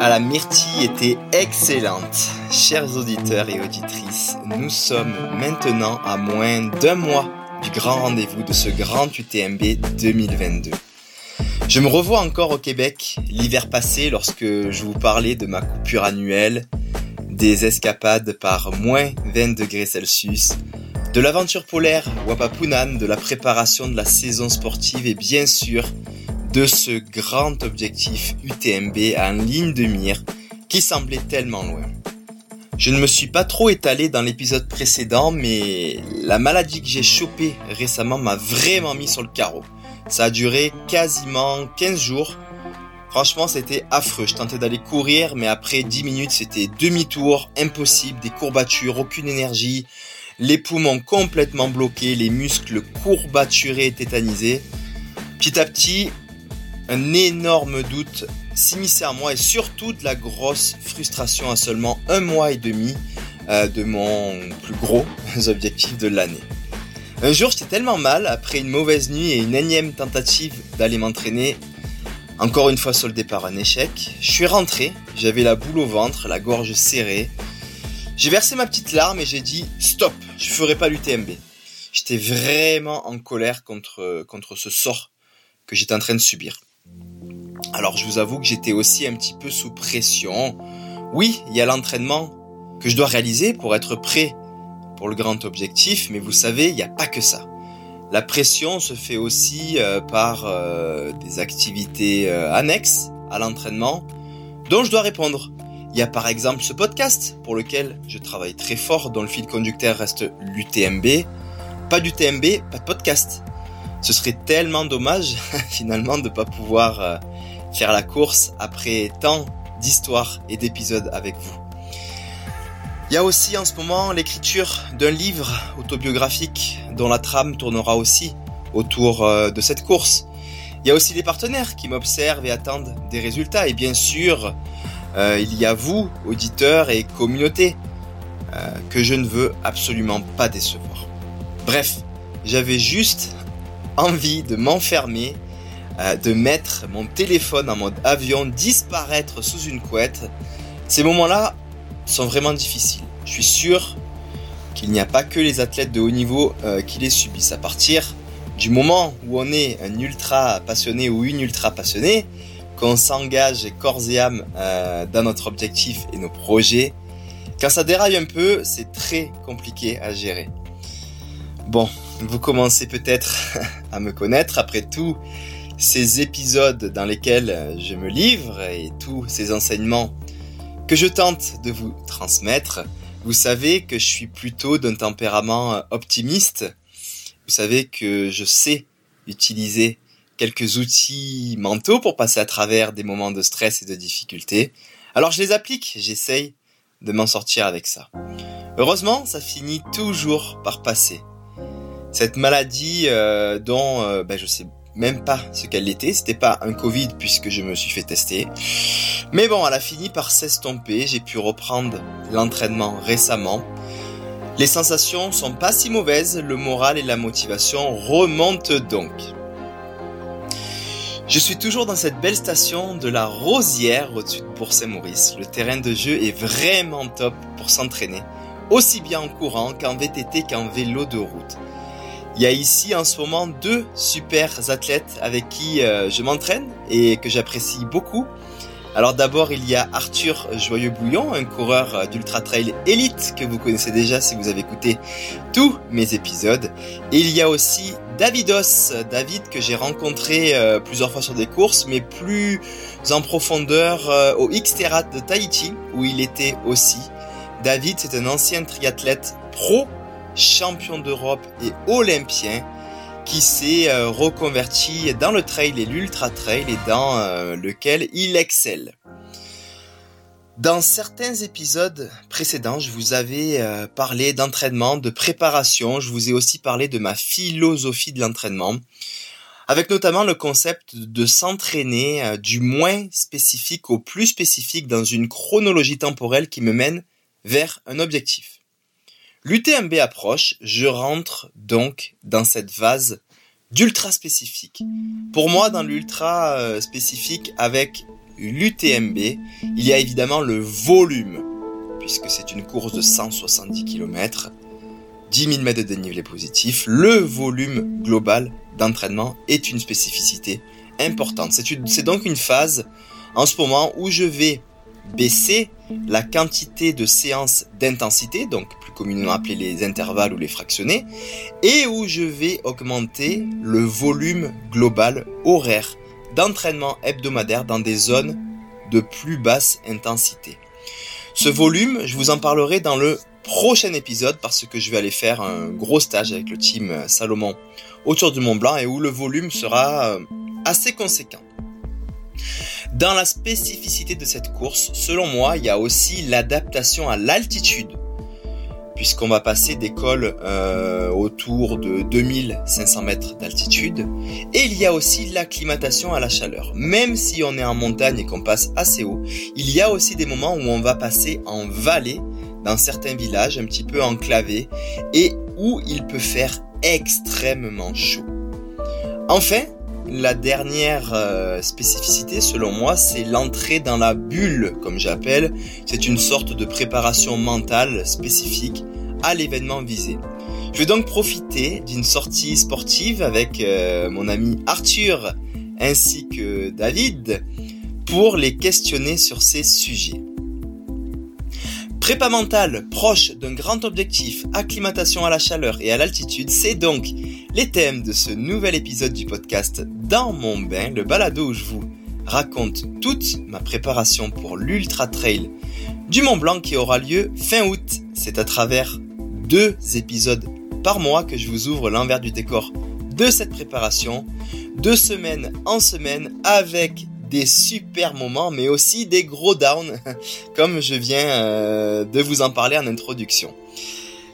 à la myrtille était excellente. Chers auditeurs et auditrices, nous sommes maintenant à moins d'un mois du grand rendez-vous de ce grand UTMB 2022. Je me revois encore au Québec l'hiver passé lorsque je vous parlais de ma coupure annuelle, des escapades par moins 20 degrés Celsius, de l'aventure polaire Wapapunan, de la préparation de la saison sportive et bien sûr de ce grand objectif UTMB en ligne de mire qui semblait tellement loin. Je ne me suis pas trop étalé dans l'épisode précédent, mais la maladie que j'ai chopée récemment m'a vraiment mis sur le carreau. Ça a duré quasiment 15 jours. Franchement, c'était affreux. Je tentais d'aller courir, mais après 10 minutes, c'était demi-tour, impossible, des courbatures, aucune énergie, les poumons complètement bloqués, les muscles courbaturés et tétanisés. Petit à petit, un énorme doute s'immisçait à moi et surtout de la grosse frustration à seulement un mois et demi euh, de mon plus gros objectif de l'année. Un jour, j'étais tellement mal, après une mauvaise nuit et une énième tentative d'aller m'entraîner, encore une fois soldé par un échec, je suis rentré, j'avais la boule au ventre, la gorge serrée. J'ai versé ma petite larme et j'ai dit stop, je ferai pas l'UTMB. J'étais vraiment en colère contre, contre ce sort que j'étais en train de subir. Alors je vous avoue que j'étais aussi un petit peu sous pression. Oui, il y a l'entraînement que je dois réaliser pour être prêt pour le grand objectif, mais vous savez, il n'y a pas que ça. La pression se fait aussi euh, par euh, des activités euh, annexes à l'entraînement dont je dois répondre. Il y a par exemple ce podcast pour lequel je travaille très fort, dont le fil conducteur reste l'UTMB. Pas d'UTMB, pas de podcast. Ce serait tellement dommage finalement de ne pas pouvoir faire la course après tant d'histoires et d'épisodes avec vous. Il y a aussi en ce moment l'écriture d'un livre autobiographique dont la trame tournera aussi autour euh, de cette course. Il y a aussi des partenaires qui m'observent et attendent des résultats. Et bien sûr, euh, il y a vous, auditeurs et communauté, euh, que je ne veux absolument pas décevoir. Bref, j'avais juste envie de m'enfermer euh, de mettre mon téléphone en mode avion, disparaître sous une couette. Ces moments-là sont vraiment difficiles. Je suis sûr qu'il n'y a pas que les athlètes de haut niveau euh, qui les subissent. À partir du moment où on est un ultra passionné ou une ultra passionnée, qu'on s'engage corps et âme euh, dans notre objectif et nos projets, quand ça déraille un peu, c'est très compliqué à gérer. Bon, vous commencez peut-être à me connaître. Après tout, ces épisodes dans lesquels je me livre et tous ces enseignements que je tente de vous transmettre, vous savez que je suis plutôt d'un tempérament optimiste. Vous savez que je sais utiliser quelques outils mentaux pour passer à travers des moments de stress et de difficulté. Alors je les applique, j'essaye de m'en sortir avec ça. Heureusement, ça finit toujours par passer. Cette maladie euh, dont euh, ben, je sais même pas ce qu'elle était. C'était pas un Covid puisque je me suis fait tester. Mais bon, elle a fini par s'estomper. J'ai pu reprendre l'entraînement récemment. Les sensations sont pas si mauvaises. Le moral et la motivation remontent donc. Je suis toujours dans cette belle station de la Rosière au-dessus de Bourg-Saint-Maurice. Le terrain de jeu est vraiment top pour s'entraîner, aussi bien en courant qu'en VTT qu'en vélo de route. Il y a ici en ce moment deux super athlètes avec qui euh, je m'entraîne et que j'apprécie beaucoup. Alors d'abord il y a Arthur Joyeux-Bouillon, un coureur euh, d'ultra trail élite que vous connaissez déjà si vous avez écouté tous mes épisodes. Et il y a aussi Davidos, David que j'ai rencontré euh, plusieurs fois sur des courses, mais plus en profondeur au Xterra de Tahiti où il était aussi. David c'est un ancien triathlète pro champion d'Europe et olympien, qui s'est euh, reconverti dans le trail et l'ultra trail et dans euh, lequel il excelle. Dans certains épisodes précédents, je vous avais euh, parlé d'entraînement, de préparation, je vous ai aussi parlé de ma philosophie de l'entraînement, avec notamment le concept de s'entraîner du moins spécifique au plus spécifique dans une chronologie temporelle qui me mène vers un objectif. L'UTMB approche, je rentre donc dans cette vase d'ultra spécifique. Pour moi, dans l'ultra euh, spécifique, avec l'UTMB, il y a évidemment le volume, puisque c'est une course de 170 km, 10 000 mètres de dénivelé positif. Le volume global d'entraînement est une spécificité importante. C'est donc une phase en ce moment où je vais baisser la quantité de séances d'intensité, donc plus communément appelées les intervalles ou les fractionnés, et où je vais augmenter le volume global horaire d'entraînement hebdomadaire dans des zones de plus basse intensité. Ce volume, je vous en parlerai dans le prochain épisode parce que je vais aller faire un gros stage avec le team Salomon autour du Mont Blanc et où le volume sera euh, assez conséquent. Dans la spécificité de cette course, selon moi, il y a aussi l'adaptation à l'altitude, puisqu'on va passer des cols euh, autour de 2500 mètres d'altitude, et il y a aussi l'acclimatation à la chaleur. Même si on est en montagne et qu'on passe assez haut, il y a aussi des moments où on va passer en vallée, dans certains villages un petit peu enclavés, et où il peut faire extrêmement chaud. Enfin, la dernière euh, spécificité, selon moi, c'est l'entrée dans la bulle, comme j'appelle. C'est une sorte de préparation mentale spécifique à l'événement visé. Je vais donc profiter d'une sortie sportive avec euh, mon ami Arthur ainsi que David pour les questionner sur ces sujets. Prépa mentale proche d'un grand objectif, acclimatation à la chaleur et à l'altitude, c'est donc les thèmes de ce nouvel épisode du podcast Dans mon bain, le balado où je vous raconte toute ma préparation pour l'Ultra Trail du Mont Blanc qui aura lieu fin août. C'est à travers deux épisodes par mois que je vous ouvre l'envers du décor de cette préparation, de semaine en semaine avec des super moments, mais aussi des gros downs, comme je viens euh, de vous en parler en introduction.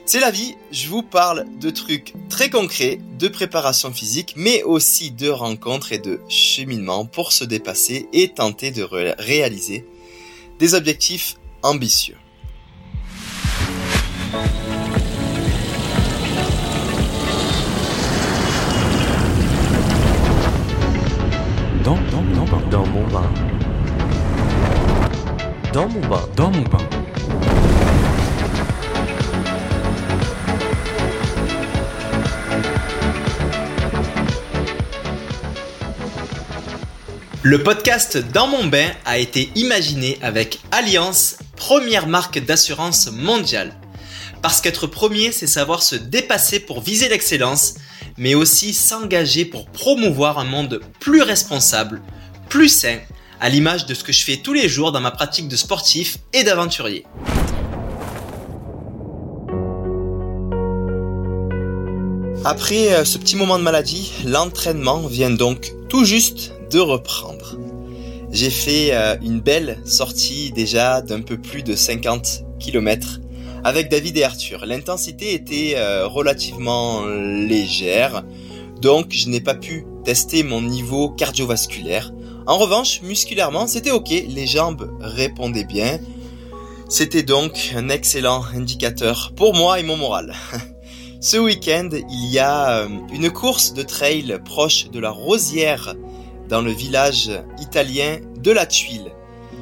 C'est la vie, je vous parle de trucs très concrets, de préparation physique, mais aussi de rencontres et de cheminement pour se dépasser et tenter de réaliser des objectifs ambitieux. Dans mon bain. Dans mon bain. Dans mon bain. Le podcast Dans mon bain a été imaginé avec Alliance, première marque d'assurance mondiale. Parce qu'être premier, c'est savoir se dépasser pour viser l'excellence, mais aussi s'engager pour promouvoir un monde plus responsable, plus sain, à l'image de ce que je fais tous les jours dans ma pratique de sportif et d'aventurier. Après euh, ce petit moment de maladie, l'entraînement vient donc tout juste de reprendre. J'ai fait euh, une belle sortie déjà d'un peu plus de 50 km avec David et Arthur. L'intensité était euh, relativement légère, donc je n'ai pas pu tester mon niveau cardiovasculaire. En revanche, musculairement, c'était ok, les jambes répondaient bien. C'était donc un excellent indicateur pour moi et mon moral. Ce week-end, il y a euh, une course de trail proche de la Rosière dans le village italien de la Tuile.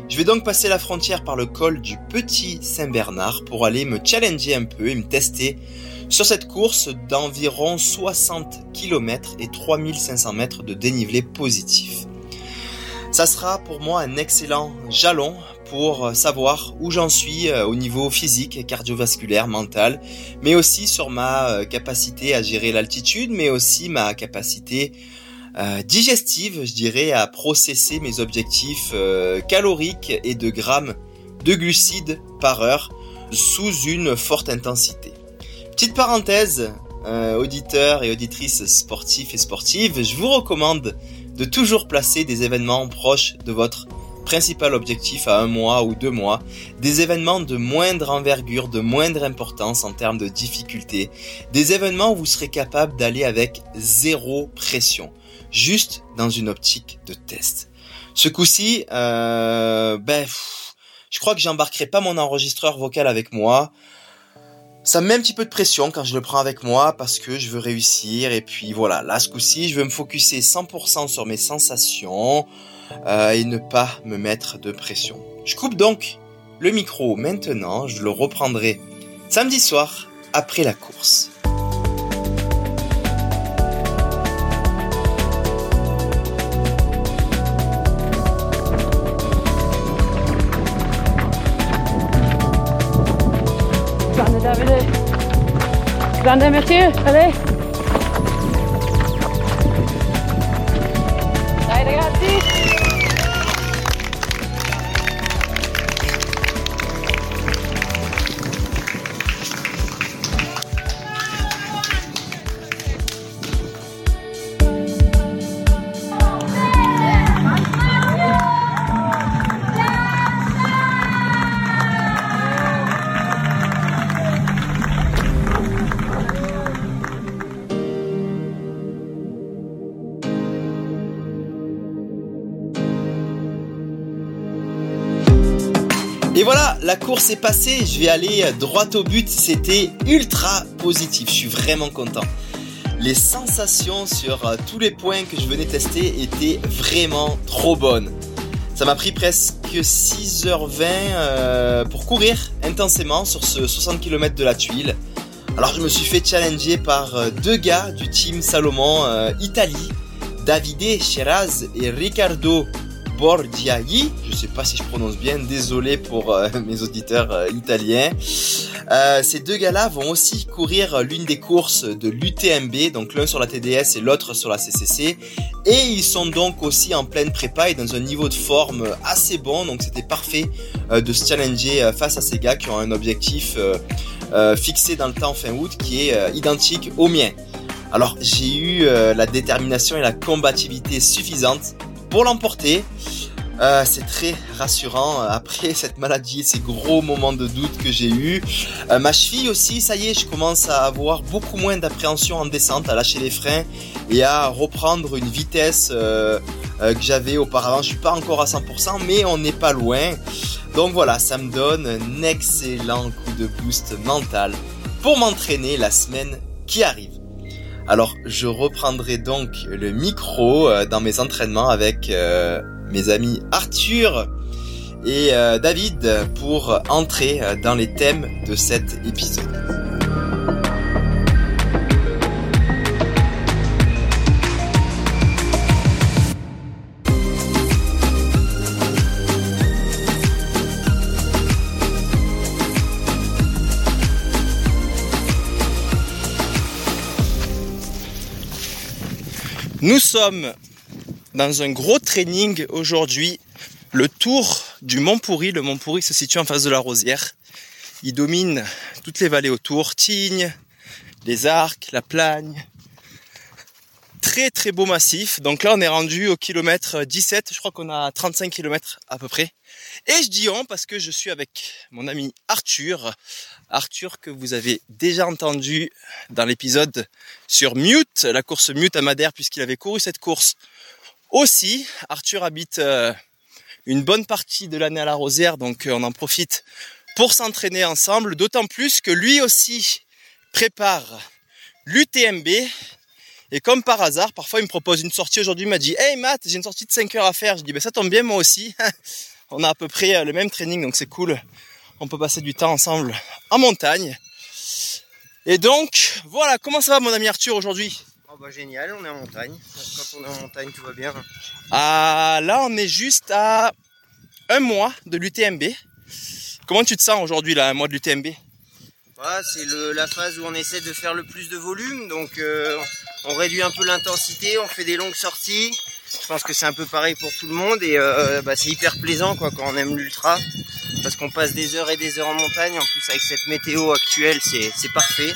Je vais donc passer la frontière par le col du Petit Saint-Bernard pour aller me challenger un peu et me tester sur cette course d'environ 60 km et 3500 mètres de dénivelé positif. Ça sera pour moi un excellent jalon pour savoir où j'en suis euh, au niveau physique, cardiovasculaire, mental, mais aussi sur ma euh, capacité à gérer l'altitude, mais aussi ma capacité euh, digestive, je dirais, à processer mes objectifs caloriques et de grammes de glucides par heure sous une forte intensité. Petite parenthèse, auditeurs et auditrices sportifs et sportives, je vous recommande de toujours placer des événements proches de votre principal objectif à un mois ou deux mois, des événements de moindre envergure, de moindre importance en termes de difficulté, des événements où vous serez capable d'aller avec zéro pression, juste dans une optique de test. Ce coup-ci, euh, ben, je crois que j'embarquerai pas mon enregistreur vocal avec moi. Ça me met un petit peu de pression quand je le prends avec moi parce que je veux réussir et puis voilà, là ce coup-ci, je veux me focuser 100% sur mes sensations euh, et ne pas me mettre de pression. Je coupe donc le micro maintenant, je le reprendrai samedi soir après la course. Grande Mathieu, allez passée, je vais aller droit au but, c'était ultra positif, je suis vraiment content. Les sensations sur euh, tous les points que je venais tester étaient vraiment trop bonnes. Ça m'a pris presque 6h20 euh, pour courir intensément sur ce 60 km de la tuile. Alors je me suis fait challenger par euh, deux gars du team Salomon Italie, Davide Cheraz et Riccardo Borgiai. Je sais pas si je prononce bien, désolé pour euh, mes auditeurs euh, italiens. Euh, ces deux gars-là vont aussi courir l'une des courses de l'UTMB, donc l'un sur la TDS et l'autre sur la CCC. Et ils sont donc aussi en pleine prépa et dans un niveau de forme assez bon, donc c'était parfait de se challenger face à ces gars qui ont un objectif fixé dans le temps fin août qui est identique au mien. Alors j'ai eu la détermination et la combativité suffisante pour l'emporter. Euh, c'est très rassurant euh, après cette maladie et ces gros moments de doute que j'ai eu. Euh, ma cheville aussi, ça y est, je commence à avoir beaucoup moins d'appréhension en descente, à lâcher les freins et à reprendre une vitesse que j'avais auparavant. Je suis pas encore à 100%, mais on n'est pas loin. Donc voilà, ça me donne un excellent coup de boost mental pour m'entraîner la semaine qui arrive. Alors je reprendrai donc le micro dans mes entraînements avec mes amis Arthur et euh, David pour entrer euh, dans les thèmes de cet épisode. Nous sommes dans un gros training aujourd'hui, le tour du Mont Pourri. Le Mont Pourri se situe en face de la Rosière. Il domine toutes les vallées autour, Tignes, les Arcs, la Plagne. Très très beau massif. Donc là on est rendu au kilomètre 17, je crois qu'on a 35 km à peu près. Et je dis on parce que je suis avec mon ami Arthur. Arthur que vous avez déjà entendu dans l'épisode sur Mute, la course Mute à Madère puisqu'il avait couru cette course aussi, Arthur habite euh, une bonne partie de l'année à la Rosière, donc euh, on en profite pour s'entraîner ensemble, d'autant plus que lui aussi prépare l'UTMB. Et comme par hasard, parfois il me propose une sortie aujourd'hui, il m'a dit Hey Matt, j'ai une sortie de 5 heures à faire. Je dis ben ça tombe bien moi aussi. on a à peu près euh, le même training, donc c'est cool. On peut passer du temps ensemble en montagne. Et donc, voilà, comment ça va mon ami Arthur aujourd'hui? Oh bah génial, on est en montagne. Quand on est en montagne, tout va bien. Ah, là, on est juste à un mois de l'UTMB. Comment tu te sens aujourd'hui, là, un mois de l'UTMB C'est la phase où on essaie de faire le plus de volume. Donc, euh, on réduit un peu l'intensité, on fait des longues sorties. Je pense que c'est un peu pareil pour tout le monde et euh, bah, c'est hyper plaisant quoi quand on aime l'ultra parce qu'on passe des heures et des heures en montagne. En plus avec cette météo actuelle, c'est parfait.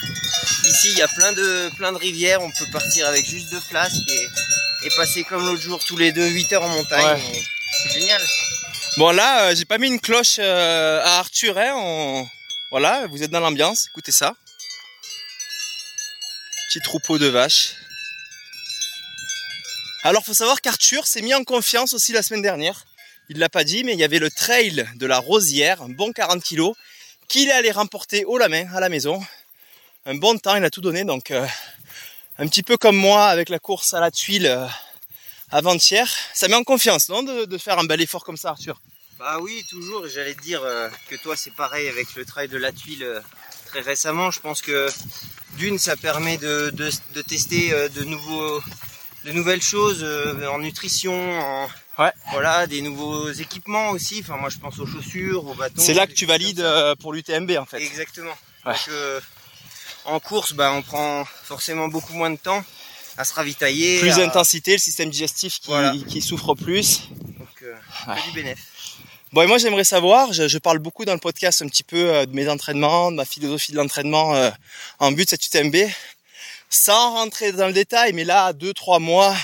Ici, il y a plein de plein de rivières. On peut partir avec juste deux flasques et, passer comme l'autre jour tous les deux 8 heures en montagne. C'est génial. Bon là, euh, j'ai pas mis une cloche euh, à Arthur. Hein, Voilà, vous êtes dans l'ambiance. Écoutez ça. Petit troupeau de vaches. Alors faut savoir qu'Arthur s'est mis en confiance aussi la semaine dernière. Il l'a pas dit, mais il y avait le trail de la Rosière, un bon 40 kg, qu'il allait remporter haut la main à la maison. un bon temps, il a tout donné. Donc, euh, un petit peu comme moi avec la course à la tuile euh, avant-hier. Ça met en confiance, non, de, faire un bel effort comme ça, Arthur? Bah oui, toujours. J'allais te dire euh, que toi, c'est pareil avec le trail de la tuile très récemment. Je pense que d'une, ça permet de, tester de nouveaux, de nouvelles choses euh, en nutrition, en Ouais. voilà, des nouveaux équipements aussi. Enfin, moi, je pense aux chaussures, aux bâtons. C'est là que tu valides euh, pour l'UTMB, en fait. Exactement. Ouais. Donc, euh, en course, bah, on prend forcément beaucoup moins de temps à se ravitailler. Plus à- d'intensité, le système digestif qui, Voilà. qui souffre plus. Donc, euh, Ouais. du bénéf. Bon, et moi j'aimerais savoir, je, je parle beaucoup dans le podcast un petit peu euh, de mes entraînements, de ma philosophie de l'entraînement euh, en but de cette UTMB, sans rentrer dans le détail, mais là, deux, trois mois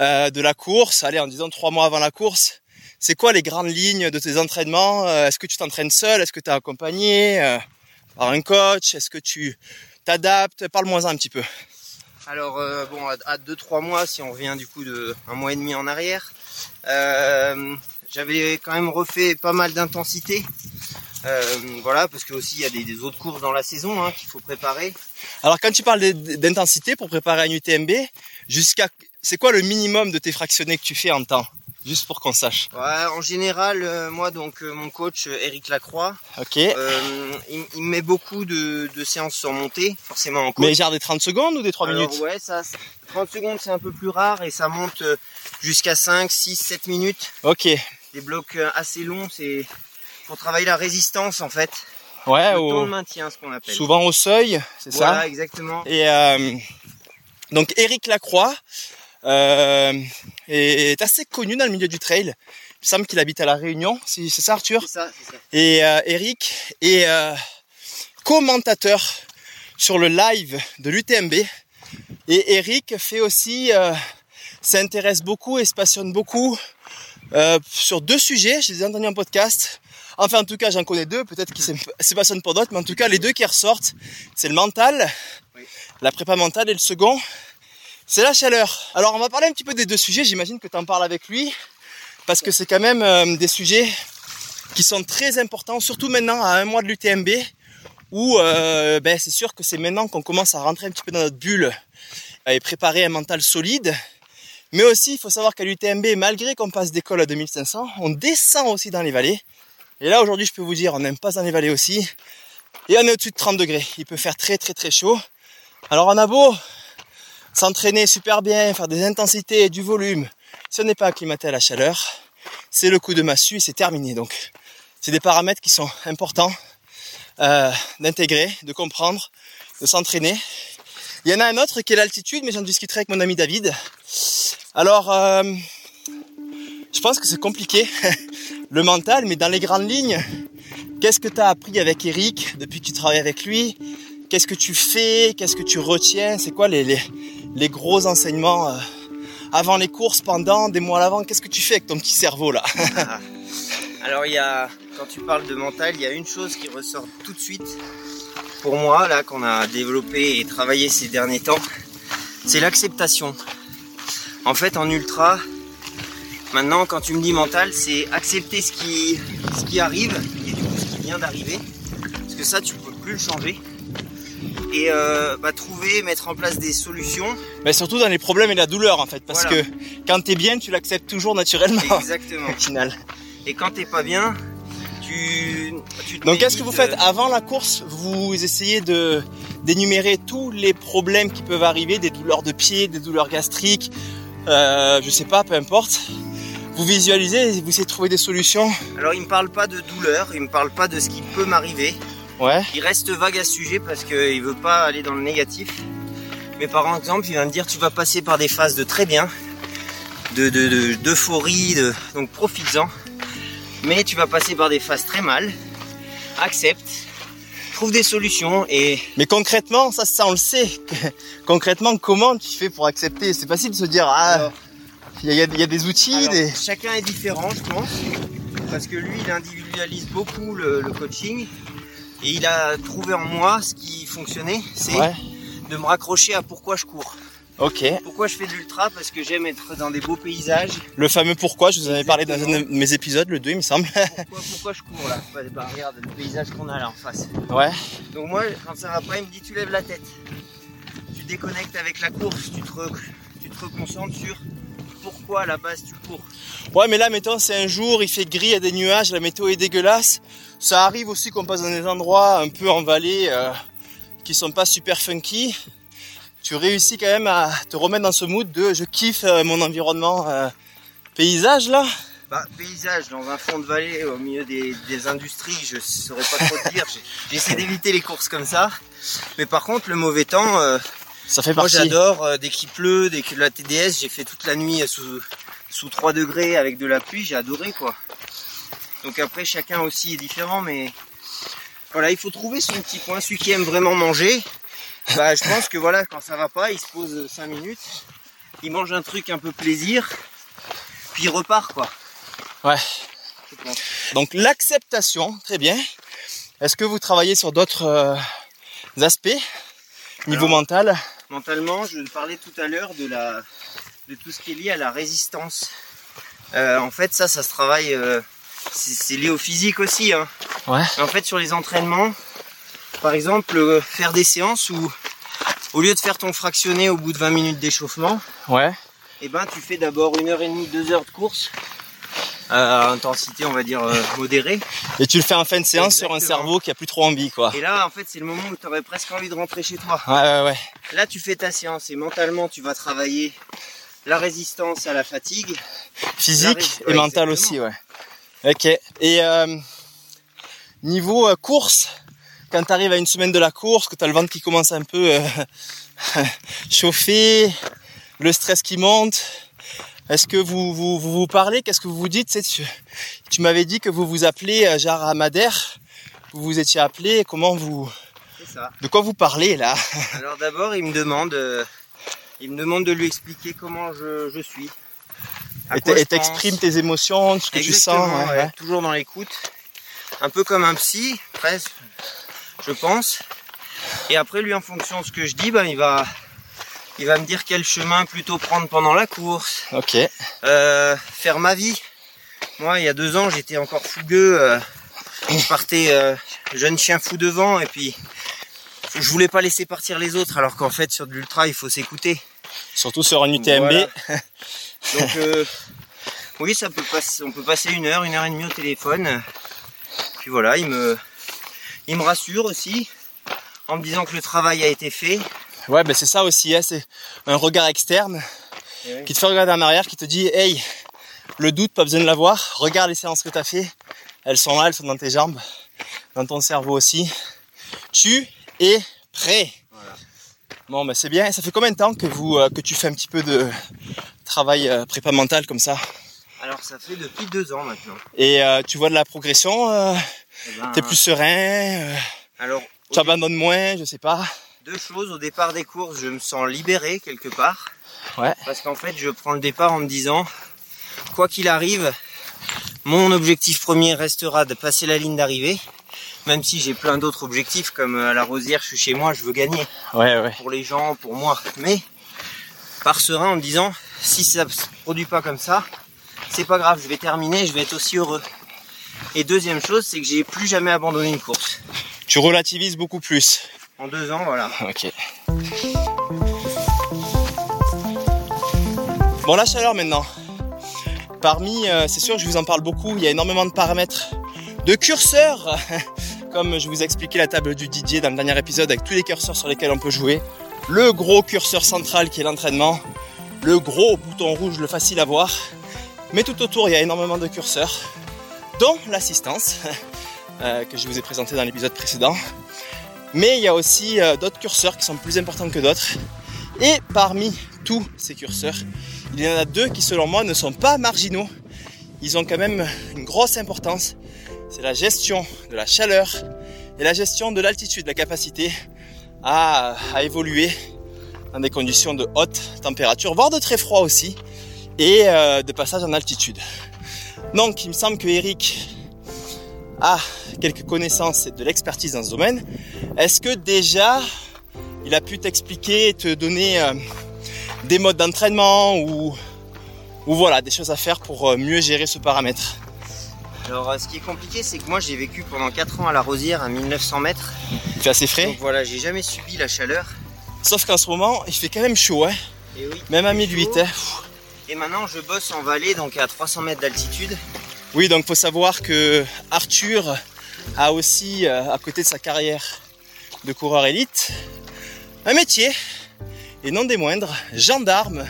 euh, de la course, allez, en disant trois mois avant la course, c'est quoi les grandes lignes de tes entraînements Euh, Est-ce que tu t'entraînes seul Est-ce que tu es accompagné euh, par un coach Est-ce que tu t'adaptes Parle-moi un petit peu. Alors bon, à 2-3 mois, si on revient du coup de un mois et demi en arrière, j'avais quand même refait pas mal d'intensité. Euh, voilà, parce que aussi il y a des, des autres courses dans la saison hein, qu'il faut préparer. Alors quand tu parles d'intensité pour préparer un UTMB, jusqu'à c'est quoi le minimum de tes fractionnés que tu fais en temps? Juste pour qu'on sache. Ouais, en général, euh, moi donc euh, mon coach Eric Lacroix, Ok. euh, il, il met beaucoup de, de séances sur montée, forcément en coach. Mais genre des 30 secondes ou des 3 Alors, minutes? Ouais, ça, c'est- 30 secondes c'est un peu plus rare et ça monte jusqu'à 5, 6, 7 minutes. Ok. Des blocs assez longs, c'est pour travailler la résistance en fait. Ouais, le au- temps de maintien, ce qu'on appelle. souvent au seuil, c'est Voilà, ça exactement. Et euh, donc Eric Lacroix euh, est assez connu dans le milieu du trail. Il me semble qu'il habite à La Réunion, c'est c'est ça Arthur? C'est ça, c'est ça. Et euh, Eric est euh, commentateur sur le live de l'UTMB. Et Eric fait aussi, s'intéresse beaucoup et se passionne beaucoup euh, sur deux sujets. Je les ai entendus en podcast. Enfin, en tout cas, j'en connais deux. Peut-être qu'il se se passionne pour d'autres, mais en tout cas, les deux qui ressortent, c'est le mental, Oui. la prépa mentale, et le second, c'est la chaleur. Alors, on va parler un petit peu des deux sujets. J'imagine que tu en parles avec lui, parce que c'est quand même euh, des sujets qui sont très importants, surtout maintenant à un mois de l'UTMB, où euh, ben, c'est sûr que c'est maintenant qu'on commence à rentrer un petit peu dans notre bulle et préparer un mental solide. Mais aussi, il faut savoir qu'à l'UTMB, malgré qu'on passe d'école à 2500, on descend aussi dans les vallées. Et là, aujourd'hui, je peux vous dire, on n'aime pas dans les vallées aussi. Et on est au-dessus de 30 degrés. Il peut faire très, très, très chaud. Alors, on a beau s'entraîner super bien, faire des intensités du volume. Si on n'est pas acclimaté à la chaleur, c'est le coup de massue et c'est terminé. Donc, c'est des paramètres qui sont importants euh, d'intégrer, de comprendre, de s'entraîner. Il y en a un autre qui est l'altitude, mais j'en discuterai avec mon ami David. Alors, euh, je pense que c'est compliqué, le mental, mais dans les grandes lignes, qu'est-ce que tu as appris avec Eric depuis que tu travailles avec lui? Qu'est-ce que tu fais? Qu'est-ce que tu retiens? C'est quoi les, les, gros enseignements euh, avant les courses, pendant, des mois à l'avant? Qu'est-ce que tu fais avec ton petit cerveau là? Alors il y a, quand tu parles de mental, il y a une chose qui ressort tout de suite pour moi là qu'on a développé et travaillé ces derniers temps, c'est l'acceptation. En fait, en ultra, maintenant quand tu me dis mental, c'est accepter ce qui, ce qui arrive et du coup ce qui vient d'arriver, parce que ça tu peux plus le changer. Et euh, bah, trouver, mettre en place des solutions. Mais surtout dans les problèmes et la douleur en fait, parce Voilà. que quand t'es bien, tu l'acceptes toujours naturellement Exactement. au final. Et quand t'es pas bien, tu, tu te Donc qu'est-ce que vous faites euh, avant la course? Vous essayez de d'énumérer tous les problèmes qui peuvent arriver, des douleurs de pied, des douleurs gastriques, euh, je sais pas, peu importe. Vous visualisez, et vous essayez de trouver des solutions. Alors il me parle pas de douleur, il me parle pas de ce qui peut m'arriver. Ouais. Il reste vague à ce sujet parce qu'il veut pas aller dans le négatif. Mais par exemple, il va me dire tu vas passer par des phases de très bien, de de- de- d'euphorie, de, donc profites-en. Mais tu vas passer par des phases très mal. Accepte, trouve des solutions et Mais concrètement, ça, ça on le sait. concrètement, comment tu fais pour accepter? C'est facile de se dire ah, il y, a, il y a des outils, Alors, des. chacun est différent, je pense, parce que lui, il individualise beaucoup le, le coaching et il a trouvé en moi ce qui fonctionnait, c'est Ouais. de me raccrocher à pourquoi je cours. Ok. Pourquoi je fais de l'ultra Parce que j'aime être dans des beaux paysages. Le fameux pourquoi, je vous en avais parlé dans un de mes épisodes, le 2 il me semble. Pourquoi, pourquoi je cours là bah, bah, regarde le paysage qu'on a là en face. ouais. Donc moi, quand ça va pas, il me dit tu lèves la tête. Tu déconnectes avec la course, tu te, re- tu te reconcentres sur pourquoi à la base tu cours. Ouais, mais là, mettons, c'est un jour, il fait gris, il y a des nuages, la météo est dégueulasse. Ça arrive aussi qu'on passe dans des endroits un peu en vallée euh, qui sont pas super funky. Tu réussis quand même à te remettre dans ce mood de je kiffe euh, mon environnement euh, paysage là. Bah, paysage dans un fond de vallée au milieu des, des industries, je saurais pas trop te dire. J'ai- J'essaie d'éviter les courses comme ça. Mais par contre, le mauvais temps, euh, Ça fait moi partie. j'adore. euh, dès qu'il pleut, dès que la TDS, j'ai fait toute la nuit sous, sous 3 degrés avec de la pluie, j'ai adoré quoi. Donc après, chacun aussi est différent, mais voilà, il faut trouver son petit point. Celui qui aime vraiment manger, bah, je pense que voilà, quand ça va pas, il se pose 5 minutes, il mange un truc un peu plaisir, puis il repart quoi. Ouais. Donc l'acceptation, très bien. Est-ce que vous travaillez sur d'autres euh, aspects niveau Alors, mental? Mentalement, je parlais tout à l'heure de la de tout ce qui est lié à la résistance. Euh, en fait, ça, ça se travaille. euh, c'est c'est lié au physique aussi. Hein. Ouais. En fait, sur les entraînements, par exemple, euh, faire des séances où, au lieu de faire ton fractionné au bout de 20 minutes d'échauffement, Ouais. eh ben, tu fais d'abord une heure et demie, deux heures de course à intensité, on va dire euh, modérée. Et tu le fais en fin de séance sur un cerveau qui a plus trop envie quoi. Et là, en fait, c'est le moment où tu aurais presque envie de rentrer chez toi. Ouais ouais ouais. Là, tu fais ta séance et mentalement, tu vas travailler la résistance à la fatigue. Physique ré- et ouais, mental exactement. aussi ouais. Ok. Et euh, niveau euh, course, quand tu arrives à une semaine de la course, que tu as le ventre qui commence un peu euh, chauffer, le stress qui monte, est-ce que vous vous, vous, vous parlez? Qu'est-ce que vous vous dites? Tu m'avais dit que vous vous appelez euh, Madère, vous vous étiez appelé, comment vous... C'est ça. De quoi vous parlez là? Alors d'abord, il me demande, euh, il me demande de lui expliquer comment je, je suis. À Et t'exprimes tes émotions, ce que tu sens. Ouais, ouais. Toujours dans l'écoute. Un peu comme un psy, presque, je pense. Et après, lui, en fonction de ce que je dis, ben, il va, il va me dire quel chemin plutôt prendre pendant la course. Ok. Euh, faire ma vie. Moi, il y a deux ans, j'étais encore fougueux. euh, je partais euh, jeune chien fou devant et puis je voulais pas laisser partir les autres alors qu'en fait sur de l'ultra il faut s'écouter. Surtout sur un UTMB. Voilà. Donc euh, oui, ça peut passer, on peut passer une heure, une heure et demie au téléphone. Puis voilà, il me, il me rassure aussi en me disant que le travail a été fait. Ouais, ben c'est ça aussi, hein, c'est un regard externe oui. qui te fait regarder en arrière, qui te dit Hey, le doute, pas besoin de l'avoir, regarde les séances que tu as fait, elles sont là, elles sont dans tes jambes, dans ton cerveau aussi. Tu es prêt. Voilà. Bon, ben c'est bien. Et ça fait combien de temps que, vous, euh, que tu fais un petit peu de travail euh, prépa mental comme ça? Alors ça fait depuis deux ans maintenant. Et euh, tu vois de la progression euh, Eh ben, T'es plus serein euh, Alors Tu abandonnes moins, je sais pas. deux choses. Au départ des courses, je me sens libéré quelque part. Ouais. Parce qu'en fait, je prends le départ en me disant, quoi qu'il arrive, mon objectif premier restera de passer la ligne d'arrivée. Même si j'ai plein d'autres objectifs, comme euh, à la Rosière, je suis chez moi, je veux gagner. Ouais, ouais. Pour les gens, pour moi. Mais, par serein en me disant, si ça se produit pas comme ça, c'est pas grave, je vais terminer, je vais être aussi heureux. Et deuxième chose, c'est que j'ai plus jamais abandonné une course. Tu relativises beaucoup plus. En deux ans, voilà. Ok. Bon, la chaleur maintenant. Parmi, euh, c'est sûr, je vous en parle beaucoup, il y a énormément de paramètres, de curseurs, comme je vous ai expliqué la table du Didier dans le dernier épisode avec tous les curseurs sur lesquels on peut jouer. Le gros curseur central qui est l'entraînement, le gros bouton rouge, le facile à voir. Mais tout autour, il y a énormément de curseurs, l'assistance, euh, que je vous ai présenté dans l'épisode précédent. Mais il y a aussi euh, d'autres curseurs qui sont plus importants que d'autres. Et parmi tous ces curseurs, il y en a deux qui selon moi ne sont pas marginaux. Ils ont quand même une grosse importance. C'est la gestion de la chaleur et la gestion de l'altitude, la capacité à, à évoluer dans des conditions de haute température, voire de très froid aussi, et euh, de passage en altitude. Donc il me semble que Eric a quelques connaissances et de l'expertise dans ce domaine. Est-ce que déjà il a pu t'expliquer, te donner euh, des modes d'entraînement ou, ou voilà, des choses à faire pour euh, mieux gérer ce paramètre? Alors, euh, ce qui est compliqué, c'est que moi, j'ai vécu pendant 4 ans à la Rosière, à 1900 mètres. Il fait assez frais. Donc voilà, j'ai jamais subi la chaleur. Sauf qu'en ce moment, il fait quand même chaud, hein. Et oui, même à il fait 1008. chaud. Hein. Pff. Et maintenant, je bosse en vallée, donc à 300 mètres d'altitude. Oui, donc faut savoir que Arthur a aussi, euh, à côté de sa carrière de coureur élite, un métier, et non des moindres, gendarme,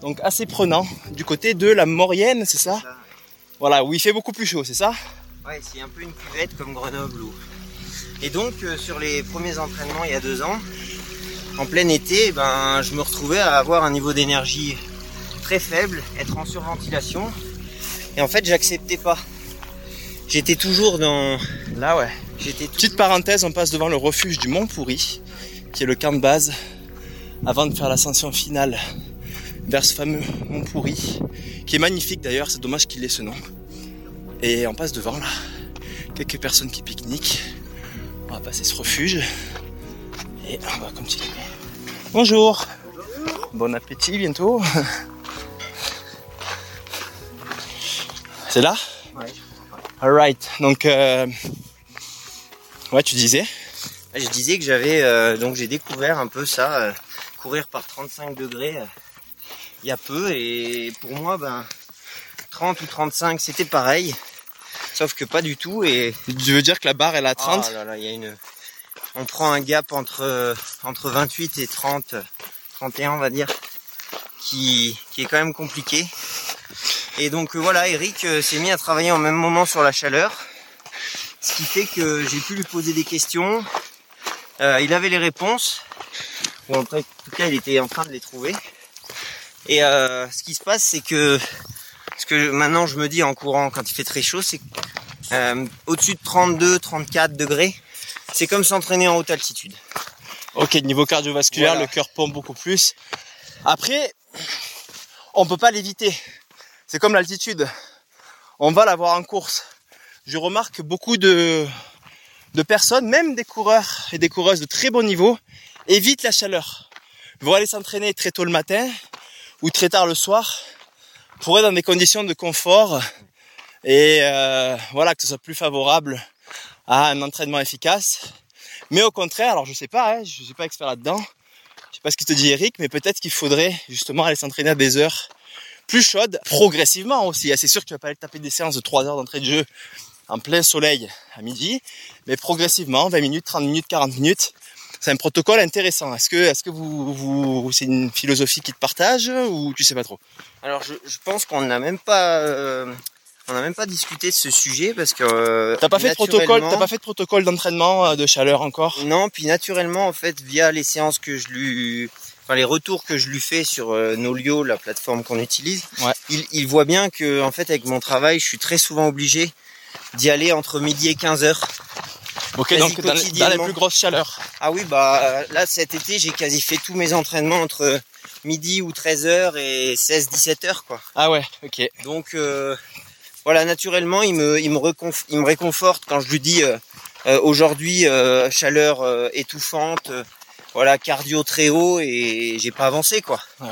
donc assez prenant, du côté de la Maurienne, c'est ça? Ça, Voilà, où il fait beaucoup plus chaud, c'est ça? Ouais, c'est un peu une cuvette comme Grenoble. ou- Et donc, euh, sur les premiers entraînements il y a deux ans, en plein été, ben, je me retrouvais à avoir un niveau d'énergie très faible, être en surventilation. Et en fait, j'acceptais pas. J'étais toujours dans. Là, ouais. J'étais Petite parenthèse, on passe devant le refuge du Mont Pourri, qui est le camp de base, avant de faire l'ascension finale vers ce fameux Mont Pourri, qui est magnifique d'ailleurs, c'est dommage qu'il ait ce nom. Et on passe devant là, quelques personnes qui pique-niquent. On va passer ce refuge et on va continuer. Bonjour. Bon appétit bientôt. C'est là? Ouais. Alright, donc euh, ouais tu disais? Je disais que j'avais euh, donc j'ai découvert un peu ça, euh, courir par 35 degrés euh, il y a peu. Et pour moi ben 30 ou 35 c'était pareil, sauf que pas du tout. Et Tu veux dire que la barre elle à 30 Ah là là, il y a une on prend un gap entre euh, entre 28 et 30 euh, 31 on va dire qui qui est quand même compliqué. Et donc euh, voilà, Eric euh, s'est mis à travailler en même moment sur la chaleur, ce qui fait que j'ai pu lui poser des questions. Euh, il avait les réponses, ou en tout cas il était en train de les trouver. Et euh, ce qui se passe, c'est que ce que maintenant je me dis en courant quand il fait très chaud, c'est que euh, au-dessus de 32, 34 degrés, c'est comme s'entraîner en haute altitude. Ok, niveau cardiovasculaire, Voilà. le cœur pompe beaucoup plus. Après, on peut pas l'éviter. C'est comme l'altitude. On va l'avoir en course. Je remarque que beaucoup de, de personnes, même des coureurs et des coureuses de très bon niveau, évitent la chaleur. Vont aller s'entraîner très tôt le matin ou très tard le soir pour être dans des conditions de confort et euh, voilà que ce soit plus favorable à un entraînement efficace. Mais au contraire, alors je sais pas, hein, je suis pas expert là-dedans. Je sais pas ce qu'il te dit Eric, mais peut-être qu'il faudrait justement aller s'entraîner à des heures plus chaudes, progressivement aussi. hein. C'est sûr que tu vas pas aller taper des séances de 3 heures d'entrée de jeu en plein soleil à midi, mais progressivement, 20 minutes, 30 minutes, 40 minutes. C'est un protocole intéressant. Est-ce que, est-ce que vous, vous c'est une philosophie qui te partage ou tu sais pas trop? Alors je, je pense qu'on n'a même pas euh, on n'a même pas discuté de ce sujet parce que euh, T'as pas fait de protocole, t'as pas fait de protocole d'entraînement euh, de chaleur encore? Non, puis naturellement, en fait, via les séances que je lui, enfin les retours que je lui fais sur euh, Nolio, la plateforme qu'on utilise, Ouais. il, il voit bien que, en fait, avec mon travail, je suis très souvent obligé d'y aller entre midi et 15 heures. Ok, donc dans, dans les plus grosses chaleurs. Ah oui, bah là cet été, j'ai quasi fait tous mes entraînements entre midi ou 13 heures et 16-17 heures, quoi. Ah ouais, ok. Donc euh, voilà, naturellement, il me, il me, reconf- il me réconforte quand je lui dis euh, euh, aujourd'hui chaleur étouffante, voilà cardio très haut et j'ai pas avancé quoi. Ouais.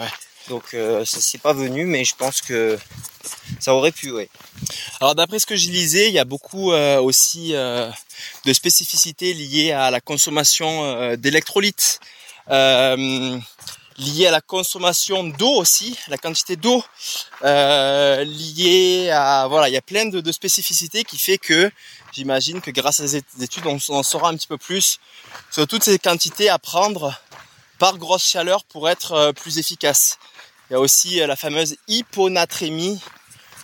Donc euh, ça c'est pas venu, mais je pense que ça aurait pu, ouais. Alors d'après ce que je lisais, il y a beaucoup euh, aussi euh, de spécificités liées à la consommation euh, d'électrolytes, euh, liées à la consommation d'eau aussi, la quantité d'eau, euh, liées à voilà, il y a plein de, spécificités qui fait que j'imagine que grâce à ces études, on, on saura un petit peu plus sur toutes ces quantités à prendre par grosse chaleur pour être euh, plus efficace. Il y a aussi euh, la fameuse hyponatrémie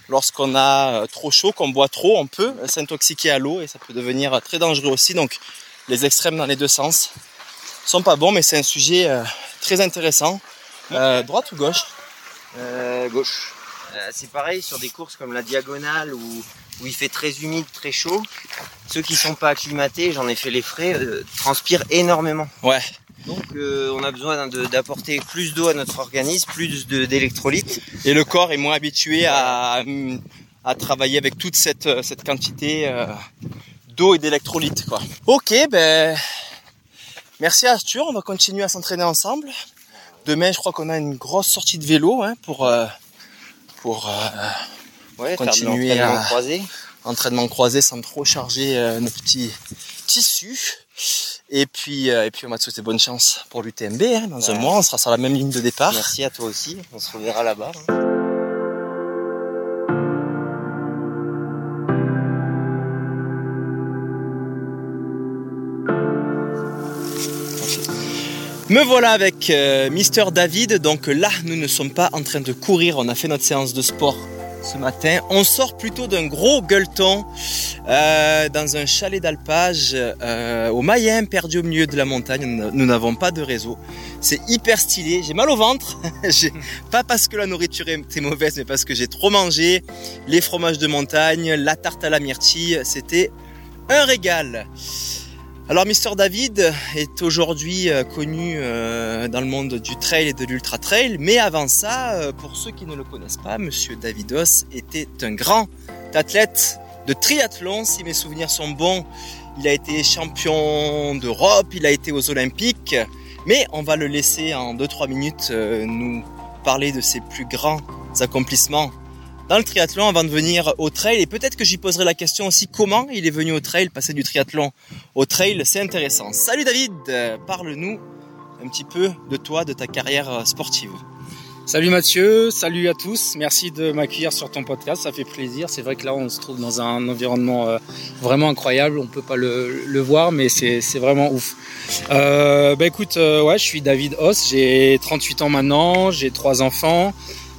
lorsqu'on a trop chaud, qu'on boit trop, on peut s'intoxiquer à l'eau et ça peut devenir très dangereux aussi. Donc les extrêmes dans les deux sens sont pas bons, mais c'est un sujet euh, très intéressant. Euh, droite ou gauche? Euh, gauche. Euh, c'est pareil sur des courses comme la diagonale où, où il fait très humide, très chaud. Ceux qui sont pas acclimatés, j'en ai fait les frais, euh, transpirent énormément. Ouais. Donc euh, on a besoin d'apporter plus d'eau à notre organisme, plus de- d'électrolytes. Et le corps est moins habitué à, à travailler avec toute cette, cette quantité euh, d'eau et d'électrolytes. Quoi. Ok, ben merci Arthur, on va continuer à s'entraîner ensemble. Demain, je crois qu'on a une grosse sortie de vélo hein, pour euh, pour euh, Ouais, Continuer faire de l'entraînement à- croisé. entraînement croisé sans trop charger euh, nos petits tissus. Et puis et puis on va te souhaiter bonne chance pour l'UTMB. Hein. Dans un mois, on sera sur la même ligne de départ. Merci à toi aussi. On se reverra là-bas. hein. Me voilà avec euh, Mister David. Donc là, nous ne sommes pas en train de courir. On a fait notre séance de sport ce matin. On sort plutôt d'un gros gueuleton euh, dans un chalet d'alpage euh, au Mayenne, perdu au milieu de la montagne. Nous n'a- Nous n'avons pas de réseau. C'est hyper stylé. J'ai mal au ventre. Pas parce que la nourriture était mauvaise, mais parce que j'ai trop mangé. Les fromages de montagne, la tarte à la myrtille, c'était un régal. Alors Mister David est aujourd'hui euh, connu euh, dans le monde du trail et de l'ultra trail, mais avant ça, euh, pour ceux qui ne le connaissent pas, Monsieur Davidos était un grand athlète de triathlon, si mes souvenirs sont bons. Il a été champion d'Europe, il a été aux Olympiques, mais on va le laisser en 2-3 minutes nous parler de ses plus grands accomplissements dans le triathlon avant de venir au trail. Et peut-être que j'y poserai la question aussi comment il est venu au trail, passer du triathlon au trail, c'est intéressant. Salut David, parle-nous un petit peu de toi, de ta carrière sportive. Salut Mathieu, salut à tous. Merci de m'accueillir sur ton podcast, ça fait plaisir. C'est vrai que là, on se trouve dans un environnement euh, vraiment incroyable. On peut pas le, voir, mais c'est c'est vraiment ouf. Euh, bah écoute, euh, ouais, je suis David Hoss. J'ai 38 ans maintenant. J'ai trois enfants.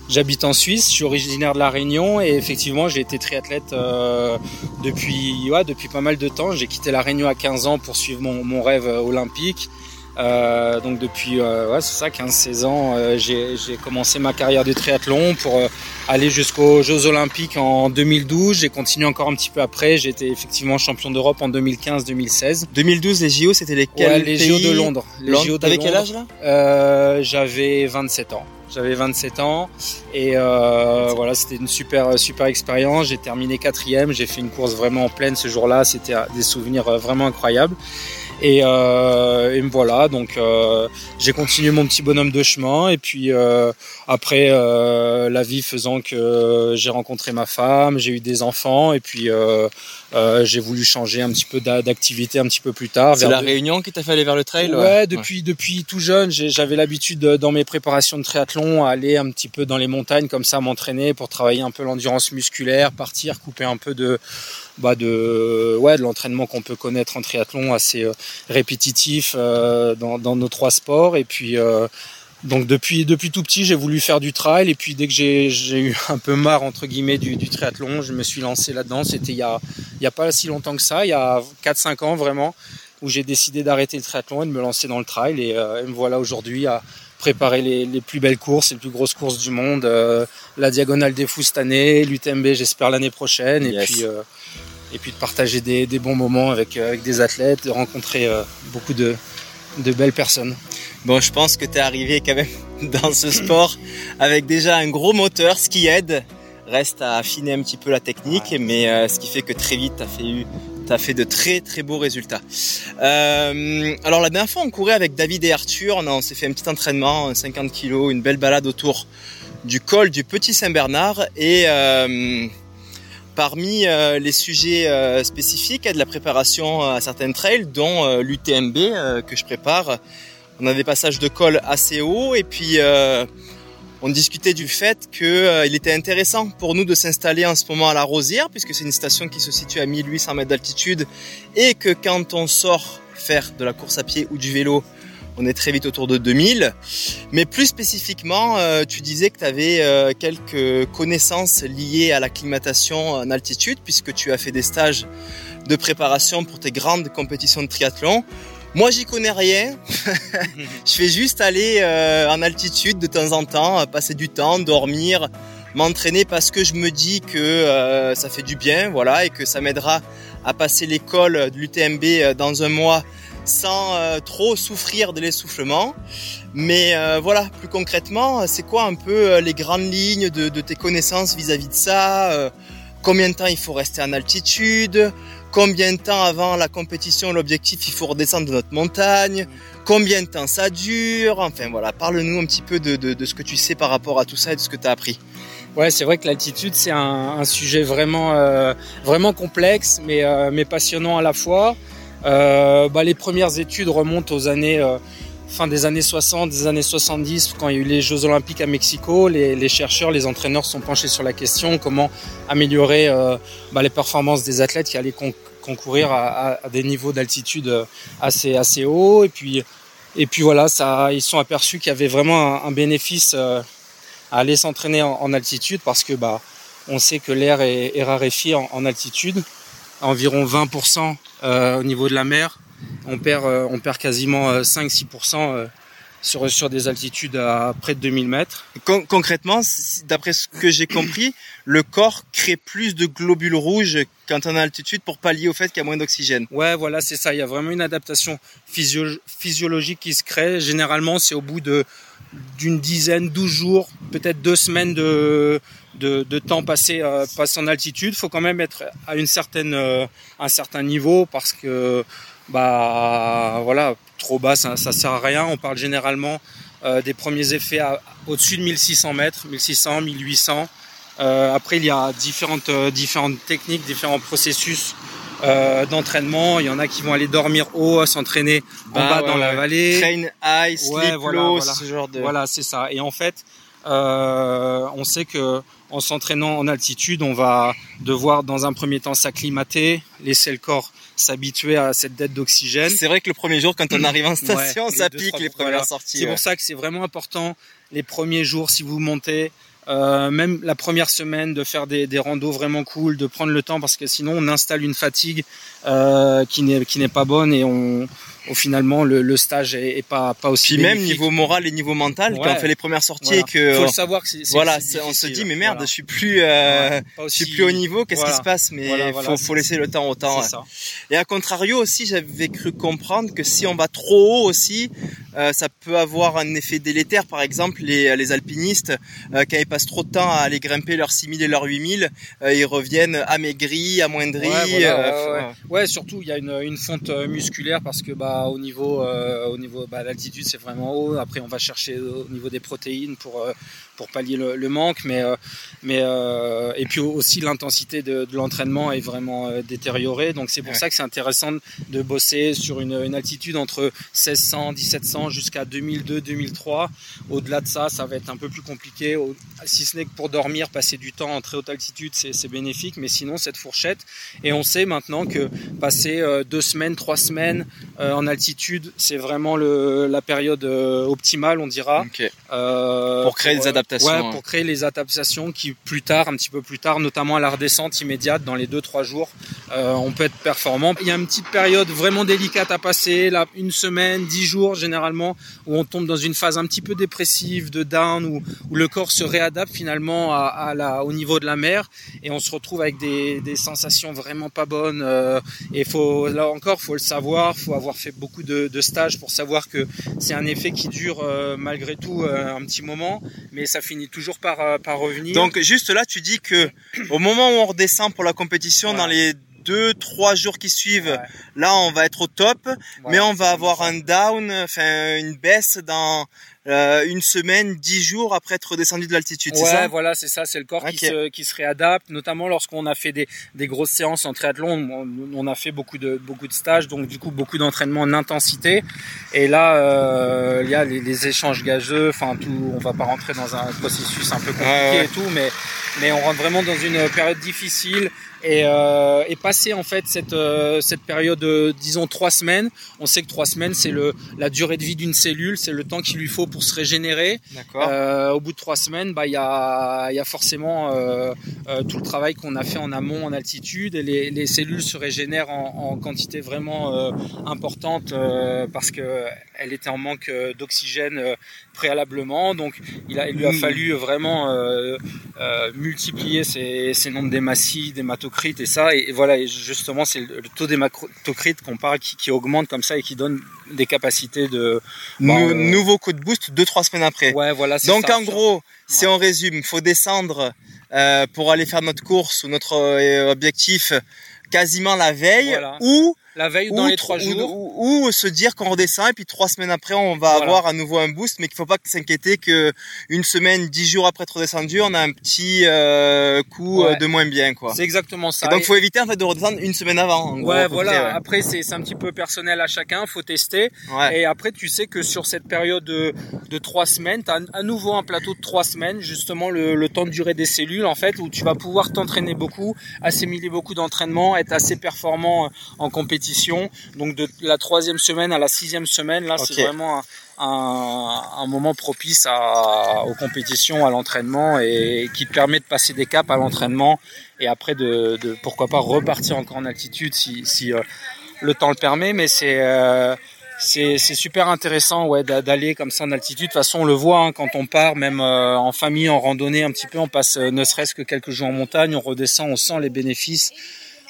J'habite en Suisse. Je suis originaire de la Réunion et effectivement, j'ai été triathlète euh, depuis ouais, depuis pas mal de temps. J'ai quitté la Réunion à 15 ans pour suivre mon, mon rêve euh, olympique. Euh, donc depuis euh, ouais, c'est ça 15-16 ans euh, j'ai j'ai commencé ma carrière de triathlon pour euh, aller jusqu'aux Jeux Olympiques en 2012 j'ai continué encore un petit peu après j'ai été effectivement champion d'Europe en 2015-2016 2012, les JO, c'était lesquels ouais, les pays JO de Londres les Londres. JO de T'avais quel Londres. âge là? Euh, j'avais 27 ans. J'avais 27 ans et euh, voilà, c'était une super super expérience. J'ai terminé quatrième. J'ai fait une course vraiment en pleine ce jour-là. C'était des souvenirs euh, vraiment incroyables. Et, euh, et me voilà, donc euh, j'ai continué mon petit bonhomme de chemin. Et puis euh, après, euh, la vie faisant que j'ai rencontré ma femme, j'ai eu des enfants. Et puis euh, euh, j'ai voulu changer un petit peu d'a- d'activité un petit peu plus tard. C'est la de- Réunion qui t'a fait aller vers le trail Ouais, depuis depuis tout jeune, j'avais l'habitude de- dans mes préparations de triathlon à aller un petit peu dans les montagnes comme ça, m'entraîner pour travailler un peu l'endurance musculaire, partir, couper un peu de bah de ouais de l'entraînement qu'on peut connaître en triathlon assez euh, répétitif euh, dans, dans nos trois sports et puis euh, donc depuis depuis tout petit j'ai voulu faire du trail et puis dès que j'ai eu un peu marre entre guillemets du, du triathlon je me suis lancé là-dedans c'était il y a il y a pas si longtemps que ça il y a 4-5 ans vraiment où j'ai décidé d'arrêter le triathlon et de me lancer dans le trail. Et, euh, et me voilà aujourd'hui à préparer les, les plus belles courses, les plus grosses courses du monde. euh, la Diagonale des Fous cette année, l'UTMB j'espère l'année prochaine. Yes. Et, puis, euh, et puis de partager des, des bons moments avec, euh, avec des athlètes, de rencontrer euh, beaucoup de, de belles personnes. Bon, je pense que t'es arrivé quand même dans ce sport avec déjà un gros moteur, ce qui aide. Reste à affiner un petit peu la technique, mais euh, ce qui fait que très vite t'as fait eu T'as fait de très très beaux résultats. Euh, alors la dernière fois on courait avec David et Arthur, on, s'est fait un petit entraînement, 50 kilos, une belle balade autour du col du Petit Saint-Bernard et euh, parmi euh, les sujets euh, spécifiques de la préparation à certains trails, dont euh, l'UTMB que je prépare, on a des passages de col assez hauts et puis on discutait du fait que euh, il était intéressant pour nous de s'installer en ce moment à la Rosière puisque c'est une station qui se situe à 1800 mètres d'altitude et que quand on sort faire de la course à pied ou du vélo, on est très vite autour de 2000. Mais plus spécifiquement, euh, tu disais que tu avais euh, quelques connaissances liées à l'acclimatation en altitude puisque tu as fait des stages de préparation pour tes grandes compétitions de triathlon. Moi, j'y connais rien. je fais juste aller euh, en altitude de temps en temps, passer du temps, dormir, m'entraîner parce que je me dis que ça fait du bien, voilà, et que ça m'aidera à passer l'école de l'UTMB dans un mois sans euh, trop souffrir de l'essoufflement. Mais euh, voilà, plus concrètement, c'est quoi un peu euh, les grandes lignes de, tes connaissances vis-à-vis de ça euh, Combien de temps il faut rester en altitude? Combien de temps avant la compétition, l'objectif, il faut redescendre de notre montagne? Combien de temps ça dure? Enfin voilà, parle-nous un petit peu de, ce que tu sais par rapport à tout ça et de ce que tu as appris. Ouais, c'est vrai que l'altitude c'est un, un, sujet vraiment euh, vraiment complexe, mais euh, mais passionnant à la fois. Euh, bah, les premières études remontent aux années euh, fin des années 60, des années 70, quand il y a eu les Jeux Olympiques à Mexico. Les, chercheurs, les entraîneurs sont penchés sur la question comment améliorer euh, bah, les performances des athlètes qui allaient con concourir à, des niveaux d'altitude assez assez hauts. Et puis voilà, ça, ils sont aperçus qu'il y avait vraiment un, bénéfice à aller s'entraîner en, altitude parce que bah, on sait que l'air est, raréfié en, altitude, environ 20% euh, au niveau de la mer. On perd, euh, on perd quasiment 5-6% euh, sur, sur des altitudes à près de 2000 mètres. Con concrètement, d'après ce que j'ai compris, le corps crée plus de globules rouges quand on est en altitude pour pallier au fait qu'il y a moins d'oxygène. Ouais, voilà, c'est ça. Il y a vraiment une adaptation physio physiologique qui se crée. Généralement, c'est au bout de d'une dizaine, douze jours, peut-être deux semaines de, temps passé, euh, passé en altitude. Il faut quand même être à euh, un certain niveau parce que bah voilà, trop bas, ça, ça sert à rien. On parle généralement euh, des premiers effets au-dessus de 1600 mètres, 1600, 1800. Euh, après, il y a différentes techniques, différents processus euh, d'entraînement. Il y en a qui vont aller dormir haut, s'entraîner en bah, bas ouais, dans ouais. la vallée. Train high, sleep ouais, low, voilà, ce genre de. Voilà, c'est ça. Et en fait, euh, on sait que en s'entraînant en altitude, on va devoir dans un premier temps s'acclimater, laisser le corps s'habituer à cette dette d'oxygène. C'est vrai que le premier jour, quand on arrive en station, ouais, ça pique les premières voilà. sorties. C'est ouais. pour ça que c'est vraiment important les premiers jours si vous montez. Euh, même la première semaine de faire des, des vraiment cool, de prendre le temps parce que sinon on installe une fatigue euh, qui n'est pas bonne et on, au finalement le, le stage est, est, pas pas aussi. Puis bénéfique. même niveau moral et niveau mental, ouais. quand on fait les premières sorties voilà. et que faut le savoir que c'est voilà, on se dit mais merde, voilà. je suis plus euh, aussi... je suis plus au niveau, qu'est-ce qui se passe? Mais faut, faut laisser le temps au temps. Ça. Et à contrario aussi, j'avais cru comprendre que si on va trop haut aussi, euh, ça peut avoir un effet délétère. Par exemple, les, les alpinistes, euh, quand ils passent trop de temps à aller grimper leurs 6000 et leurs 8000, euh, ils reviennent amaigris, amoindris. Ouais, ouais, ouais, surtout il y a une, une fonte musculaire parce que bah au niveau euh, au niveau bah, l'altitude c'est vraiment haut. Après on va chercher au niveau des protéines pour euh, pour pallier le, le, manque, mais mais et puis aussi l'intensité de, de l'entraînement est vraiment détériorée. Donc c'est pour ouais. ça que c'est intéressant de bosser sur une, une altitude entre 1600, 1700 jusqu'à 2002, 2003. Au-delà de ça, ça va être un peu plus compliqué. Si ce n'est que pour dormir, passer du temps en très haute altitude, c'est bénéfique. Mais sinon, cette fourchette. Et on sait maintenant que passer euh, deux semaines, trois semaines euh, en altitude, c'est vraiment le, la période euh, optimale, on dira. Okay. pour créer pour, des adaptations. Ouais, pour créer les adaptations qui, plus tard, un petit peu plus tard, notamment à la redescente immédiate, dans les deux, trois jours, on peut être performant. Il y a une petite période vraiment délicate à passer, là, une semaine, dix jours généralement, où on tombe dans une phase un petit peu dépressive, de down, où, où le corps se réadapte finalement à, à la, au niveau de la mer, et on se retrouve avec des, des sensations vraiment pas bonnes. Euh, et faut, là encore, faut le savoir, faut avoir fait beaucoup de, de stages pour savoir que c'est un effet qui dure euh, malgré tout euh, un petit moment, mais ça finit toujours par, euh, par revenir. Donc juste là, tu dis que au moment où on redescend pour la compétition, voilà. dans les deux, trois jours qui suivent, ouais. là on va être au top, mais on va avoir un down, enfin une baisse dans euh, une semaine, dix jours après être redescendu de l'altitude, ouais, ça? voilà, c'est ça, c'est le corps okay. qui, se, qui se réadapte, notamment lorsqu'on a fait des, des grosses séances en triathlon, on, on, a fait beaucoup de, beaucoup de stages, donc du coup beaucoup d'entraînement en intensité, et là euh, il y a les, les, échanges gazeux, enfin tout, on va pas rentrer dans un processus un peu compliqué ouais, et tout, mais, mais on rentre vraiment dans une période difficile, et, euh, et, passer en fait cette, euh, cette période, euh, disons trois semaines. On sait que trois semaines c'est le la durée de vie d'une cellule, c'est le temps qu'il lui faut pour se régénérer. Euh, au bout de trois semaines, bah il y a il y a forcément euh, tout le travail qu'on a fait en amont en altitude et les, les cellules se régénèrent en, en quantité vraiment importante parce que elle était en manque d'oxygène préalablement. Donc il, a, il lui a fallu vraiment multiplier ces, ces nombres d'hématies, d'hématocrites et ça et, voilà et justement c'est le, le, taux d'hématocrite qu'on parle qui, qui, augmente comme ça et qui donne des capacités de bon, euh, nouveau coup de boost deux trois semaines après ouais voilà donc ça, en gros ouais. si on résume faut descendre euh, pour aller faire notre course ou notre euh, objectif quasiment la veille voilà. ou La veille ou dans les trois jours. Ou, ou, se dire qu'on redescend et puis trois semaines après on va avoir à nouveau un boost, mais qu'il faut pas s'inquiéter que une semaine, dix jours après être redescendu, on a un petit euh, coup euh, de moins bien quoi. C'est exactement ça. Et donc faut éviter en fait de redescendre une semaine avant. En ouais, voilà. Après c'est un petit peu personnel à chacun, faut tester. Et après tu sais que sur cette période de, de trois semaines, tu as à nouveau un plateau de trois semaines, justement le, le temps de durée des cellules en fait, où tu vas pouvoir t'entraîner beaucoup, assimiler beaucoup d'entraînement, être assez performant en compétition donc de la troisième semaine à la sixième semaine, là, c'est vraiment un, moment propice aux compétitions, à l'entraînement et qui te permet de passer des caps à l'entraînement et après de, pourquoi pas repartir encore en altitude si, euh, le temps le permet. Mais c'est euh, c'est super intéressant ouais d'aller comme ça en altitude. De toute façon, on le voit hein, quand on part, même euh, en famille, en randonnée un petit peu, on passe ne serait-ce que quelques jours en montagne, on redescend, on sent les bénéfices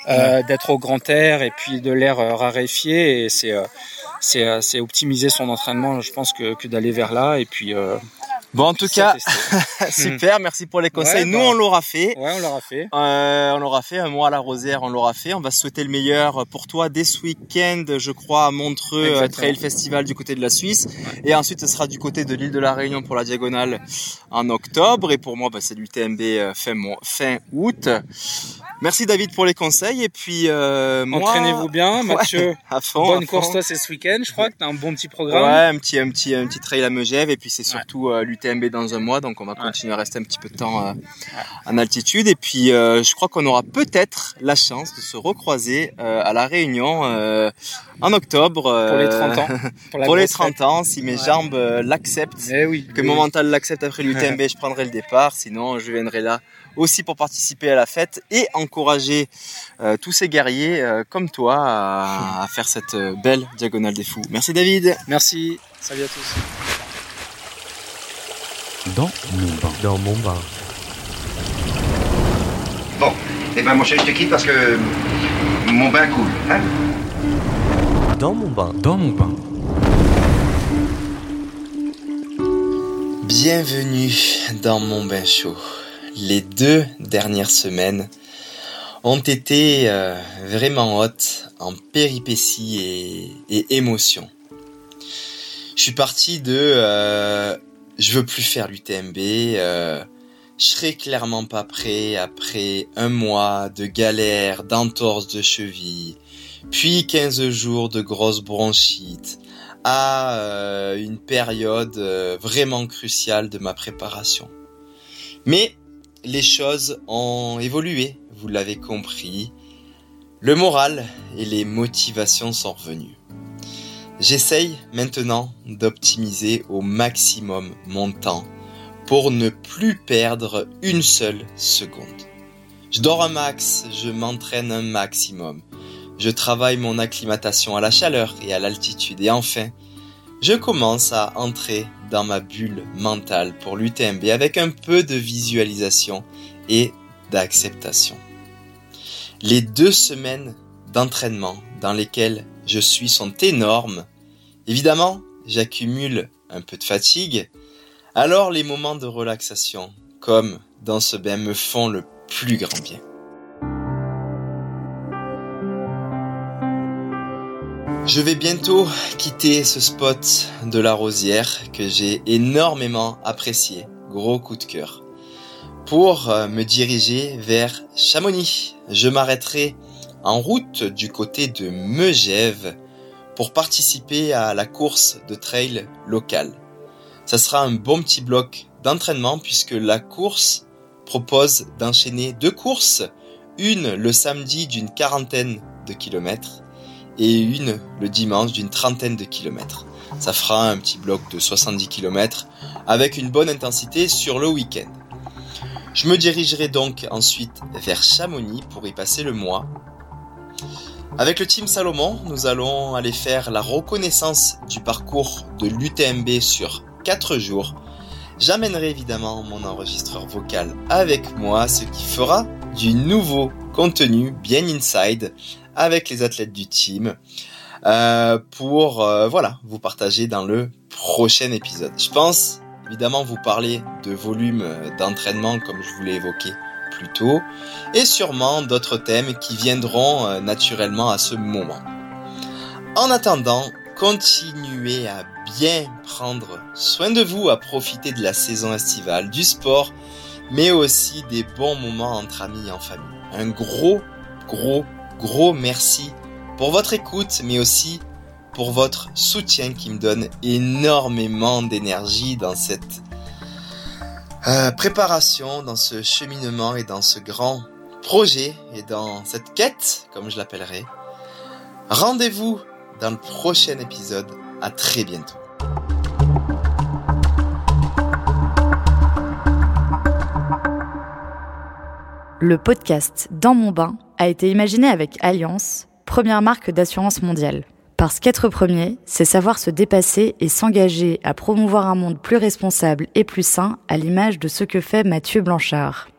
euh, d'être au grand air et puis de l'air euh, raréfié. Et c'est euh, c'est optimiser son entraînement, je pense, que, que d'aller vers là. Et puis Bon, en tout cas, super, merci pour les conseils. Nous, bah, on l'aura fait. Ouais, on l'aura fait. Euh, on l'aura fait. Un mois à la Rosière, on l'aura fait. On va souhaiter le meilleur pour toi dès ce week-end, je crois, à Montreux, euh, Trail Festival du côté de la Suisse. Et ensuite, ce sera du côté de l'île de la Réunion pour la diagonale en octobre. Et pour moi, bah, c'est l'UTMB fin, fin août. Merci David pour les conseils. Et puis euh, entraînez-vous bien Mathieu. à fond. Bonne course toi c'est ce week-end, je crois que t'as un bon petit programme. Ouais, un petit un petit un petit trail à Megève. Et puis c'est surtout euh, l'UTMB dans un mois. Donc on va continuer à rester un petit peu de temps euh, en altitude. Et puis euh, je crois qu'on aura peut-être la chance de se recroiser à la Réunion en octobre pour les 30 ans. Pour, les 30 ans si mes jambes l'acceptent. Eh oui. Que mon mental l'accepte après l'UTMB, je prendrai le départ sinon je viendrai là aussi pour participer à la fête et encourager euh, tous ces guerriers euh, comme toi à, faire cette euh, belle diagonale des fous. Merci David. Merci. Salut à tous. Dans mon bain. Dans mon bain. Bon, et eh ben mon chéri, je te quitte parce que mon bain coule. Hein? Dans mon bain. Dans mon bain. Bienvenue dans mon bain chaud les deux dernières semaines ont été euh, vraiment hautes en péripéties et, émotions. Je suis parti de euh, je veux plus faire l'UTMB, euh, je serai clairement pas prêt après un mois de galère, d'entorse de cheville, puis 15 jours de grosse bronchite, à une période vraiment cruciale de ma préparation. Mais les choses ont évolué, vous l'avez compris. Le moral et les motivations sont revenus. J'essaye maintenant d'optimiser au maximum mon temps pour ne plus perdre une seule seconde. Je dors un max, je m'entraîne un maximum. Je travaille mon acclimatation à la chaleur et à l'altitude. Et enfin, je commence à entrer dans ma bulle mentale pour l'UTMB avec un peu de visualisation et d'acceptation. Les deux semaines d'entraînement dans lesquelles je suis sont énormes. Évidemment, j'accumule un peu de fatigue. Alors les moments de relaxation, comme dans ce bain, me font le plus grand bien. Je vais bientôt quitter ce spot de la rosière que j'ai énormément apprécié, gros coup de cœur, pour euh, me diriger vers Chamonix. Je m'arrêterai en route du côté de Megève pour participer à la course de trail locale. Ça sera un bon petit bloc d'entraînement puisque la course propose d'enchaîner deux courses, une le samedi d'une quarantaine de kilomètres et une le dimanche d'une trentaine de kilomètres. Ça fera un petit bloc de 70 km avec une bonne intensité sur le week-end. Je me dirigerai donc ensuite vers Chamonix pour y passer le mois. Avec le team Salomon, nous allons aller faire la reconnaissance du parcours de l'UTMB sur 4 jours. J'amènerai évidemment mon enregistreur vocal avec moi, ce qui fera du nouveau contenu bien inside avec les athlètes du team euh, pour euh, voilà vous partager dans le prochain épisode. Je pense évidemment vous parler de volume euh, d'entraînement comme je vous l'ai évoqué plus tôt et sûrement d'autres thèmes qui viendront naturellement à ce moment. En attendant, continuez à bien prendre soin de vous, à profiter de la saison estivale, du sport, mais aussi des bons moments entre amis et en famille. Un gros, gros, gros merci pour votre écoute, mais aussi pour votre soutien qui me donne énormément d'énergie dans cette euh, préparation, dans ce cheminement et dans ce grand projet et dans cette quête, comme je l'appellerai. Rendez-vous dans le prochain épisode. À très bientôt. Le podcast Dans mon bain a été imaginé avec Alliance, première marque d'assurance mondiale. Parce qu'être premier, c'est savoir se dépasser et s'engager à promouvoir un monde plus responsable et plus sain à l'image de ce que fait Mathieu Blanchard.